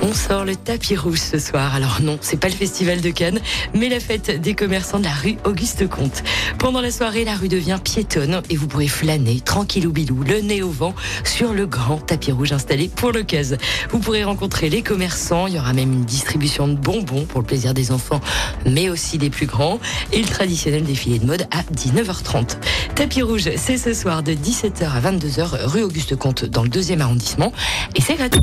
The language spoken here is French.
On sort le tapis rouge ce soir. Alors non, c'est pas le festival de Cannes, mais la fête des commerçants de la rue Auguste Comte. Pendant la soirée, la rue devient piétonne et vous pourrez flâner tranquille ou bilou, le nez au vent, sur le grand tapis rouge installé pour l'occasion. Vous pourrez rencontrer les commerçants. Il y aura même une distribution de bonbons pour le plaisir des enfants, mais aussi des plus grands. Et le traditionnel défilé de mode à 19h30. Tapis rouge, c'est ce soir de 17h à 22h, rue Auguste Comte, dans le deuxième arrondissement. Et c'est gratuit.